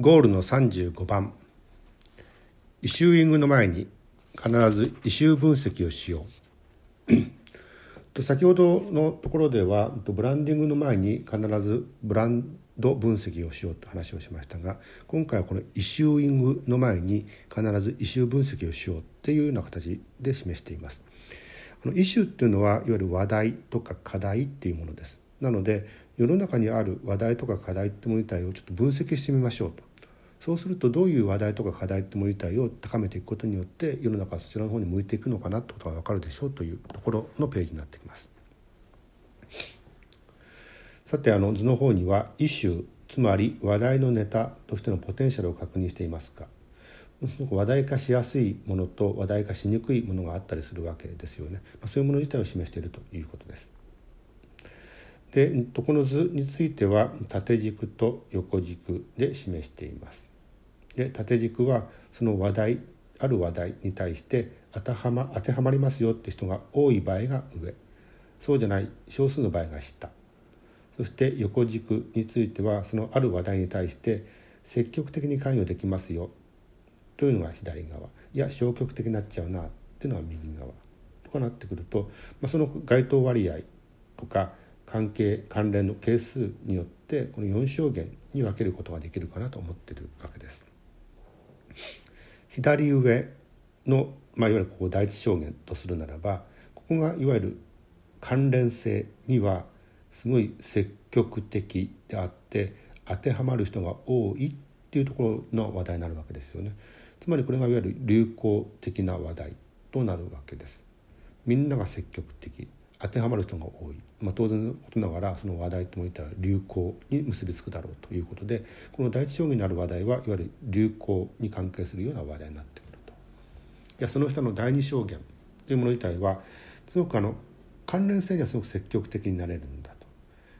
ゴールの35番イシューイングの前に必ずイシュー分析をしよう と先ほどのところではブランディングの前に必ずブランド分析をしようと話をしましたが今回はこのイシューイングの前に必ずイシュー分析をしようっていうような形で示しています。あのイシューっていうのはいわゆる話題とか課題っていうものです。なので世の中にある話題とか課題ってもの自体をちょっと分析してみましょうとそうするとどういう話題とか課題ってもの自体を高めていくことによって世の中はそちらの方に向いていくのかなってことが分かるでしょうというところのページになってきます。さてあの図の方には「イシュー」つまり話題のネタとしてのポテンシャルを確認していますか話題化しやすいものと話題化しにくいものがあったりするわけですよね、そういうもの自体を示しているということです。でこの図については縦軸と横軸で示しています。で縦軸はその話題ある話題に対して当てはま当てはまりますよって人が多い場合が上。そうじゃない少数の場合が下。そして横軸についてはそのある話題に対して積極的に関与できますよ。というのが左側。いや消極的になっちゃうな。っていうのが右側。とかなってくると、まあ、その該当割合とか関係関連の係数によってこの4象限に分けることができるかなと思ってるわけです。左上の、まあ、いわゆるここ第一象限とするならばここがいわゆる関連性にはすごい積極的であって当てはまる人が多いっていうところの話題になるわけですよね。つまりこれがいわゆる流行的な話題となるわけです。みんなが積極的当てはまる人が多い、まあ、当然のことながらその話題ともいった流行に結びつくだろうということでこの第一章になる話題はいわゆる流行に関係するような話題になってくると。いやその下の第二証言というもの自体はすごくあの関連性にはすごく積極的になれるんだと。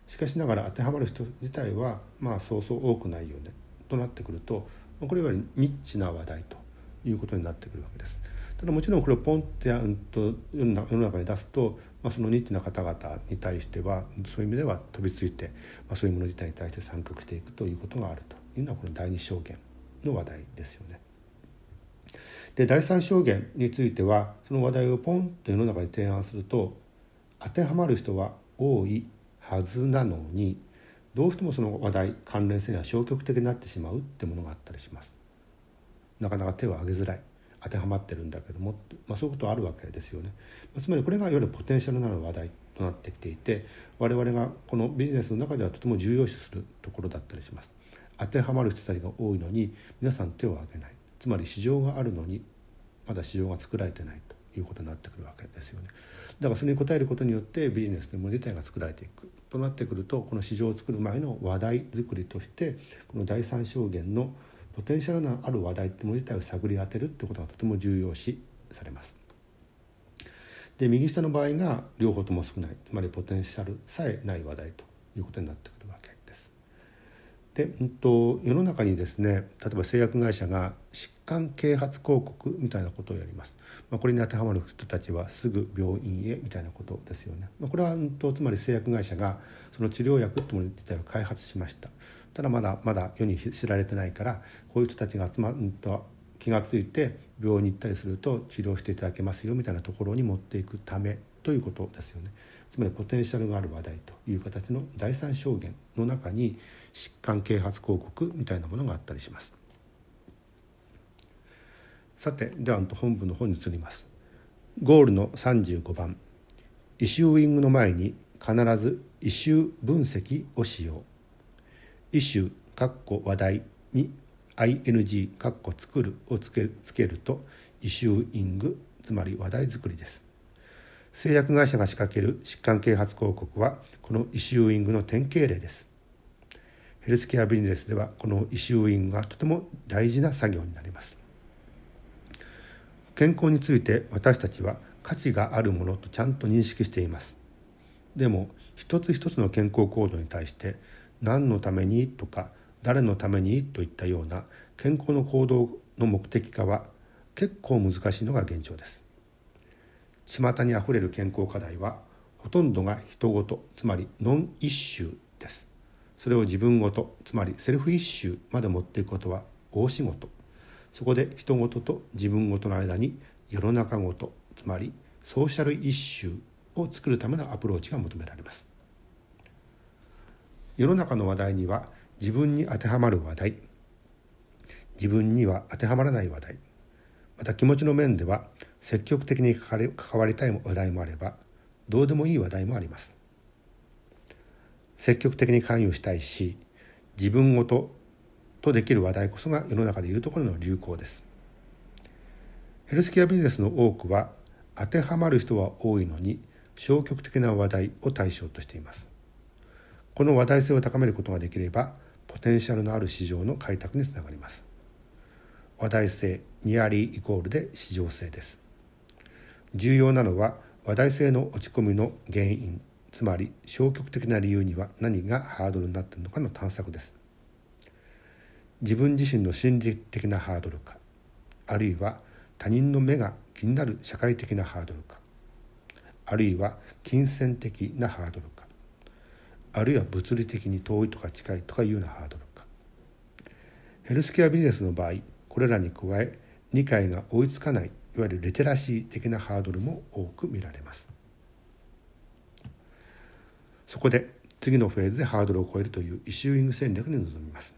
しかしながら当てはまる人自体はまあそうそう多くないよね。となってくるとこれいわゆるニッチな話題と。いうことになってくるわけです。ただもちろんこれをポンって世の中に出すと、まあ、そのニッチな方々に対してはそういう意味では飛びついて、まあ、そういうもの自体に対して参画していくということがあるというのはこの第二証言の話題ですよね。で第三証言についてはその話題をポンと世の中に提案すると当てはまる人は多いはずなのにどうしてもその話題関連性には消極的になってしまうってものがあったりします。なかなか手を挙げづらい当てはまってるんだけども、まあ、そういうことあるわけですよね。つまりこれがいわゆるポテンシャルなる話題となってきていて我々がこのビジネスの中ではとても重要視するところだったりします。当てはまる人たちが多いのに皆さん手を挙げないつまり市場があるのにまだ市場が作られてないということになってくるわけですよね。だからそれに応えることによってビジネスというもの自体が作られていくとなってくるとこの市場を作る前の話題作りとしてこの第三証言のポテンシャルのある話題ってもの自体を探り当てるってことがとても重要視されます。で右下の場合が両方とも少ないつまりポテンシャルさえない話題ということになってくる。で、うんと、世の中にですね例えば製薬会社が疾患啓発広告みたいなことをやります。まあ、これに当てはまる人たちはすぐ病院へみたいなことですよね。まあ、これは、うんと、つまり製薬会社がその治療薬ってもの自体を開発しました。ただまだまだ世に知られてないからこういう人たちが集まると気が付いて病院に行ったりすると治療していただけますよみたいなところに持っていくためということですよね。つまりポテンシャルがある話題という形の第三証言の中に疾患啓発広告みたいなものがあったりします。さてでは本部の方に移ります。ゴールの35番イシューイングの前に必ずイシュー分析をしようイシュかっこ話題に ing かっこ作るをつけつけるとイシューイングつまり話題作りです。製薬会社が仕掛ける疾患啓発広告はこのイシューイングの典型例です。ヘルスケアビジネスではこのイシューイングがとても大事な作業になります。健康について私たちは価値があるものとちゃんと認識しています。でも一つ一つの健康行動に対して何のためにとか誰のためにといったような健康の行動の目的化は結構難しいのが現状です。巷にあふれる健康課題はほとんどが人ごとつまりノンイッシュです。それを自分ごとつまりセルフイッシュまで持っていくことは大仕事。そこで人事とと自分ごとの間に世の中ごとつまりソーシャルイッシュを作るためのアプローチが求められます。世の中の話題には自分に当てはまる話題。自分には当てはまらない話題。また気持ちの面では積極的に関わりたい話題もあればどうでもいい話題もあります。積極的に関与したいし自分ごととできる話題こそが世の中でいうところの流行です。ヘルスケアビジネスの多くは当てはまる人は多いのに消極的な話題を対象としています。この話題性を高めることができればポテンシャルのある市場の開拓につながります。話題性ニアリーイコールで市場性です。重要なのは話題性の落ち込みの原因つまり消極的な理由には何がハードルになっているのかの探索です。自分自身の心理的なハードルかあるいは他人の目が気になる社会的なハードルかあるいは金銭的なハードルか。あるいは物理的に遠いとか近いとかいうようなハードルか。ヘルスケアビジネスの場合これらに加え理解が追いつかないいわゆるリテラシー的なハードルも多く見られます。そこで次のフェーズでハードルを超えるというイシューイング戦略に臨みます。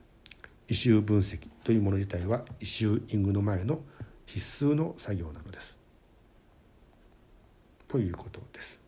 イシュー分析というもの自体はイシューイングの前の必須の作業なのです。ということです。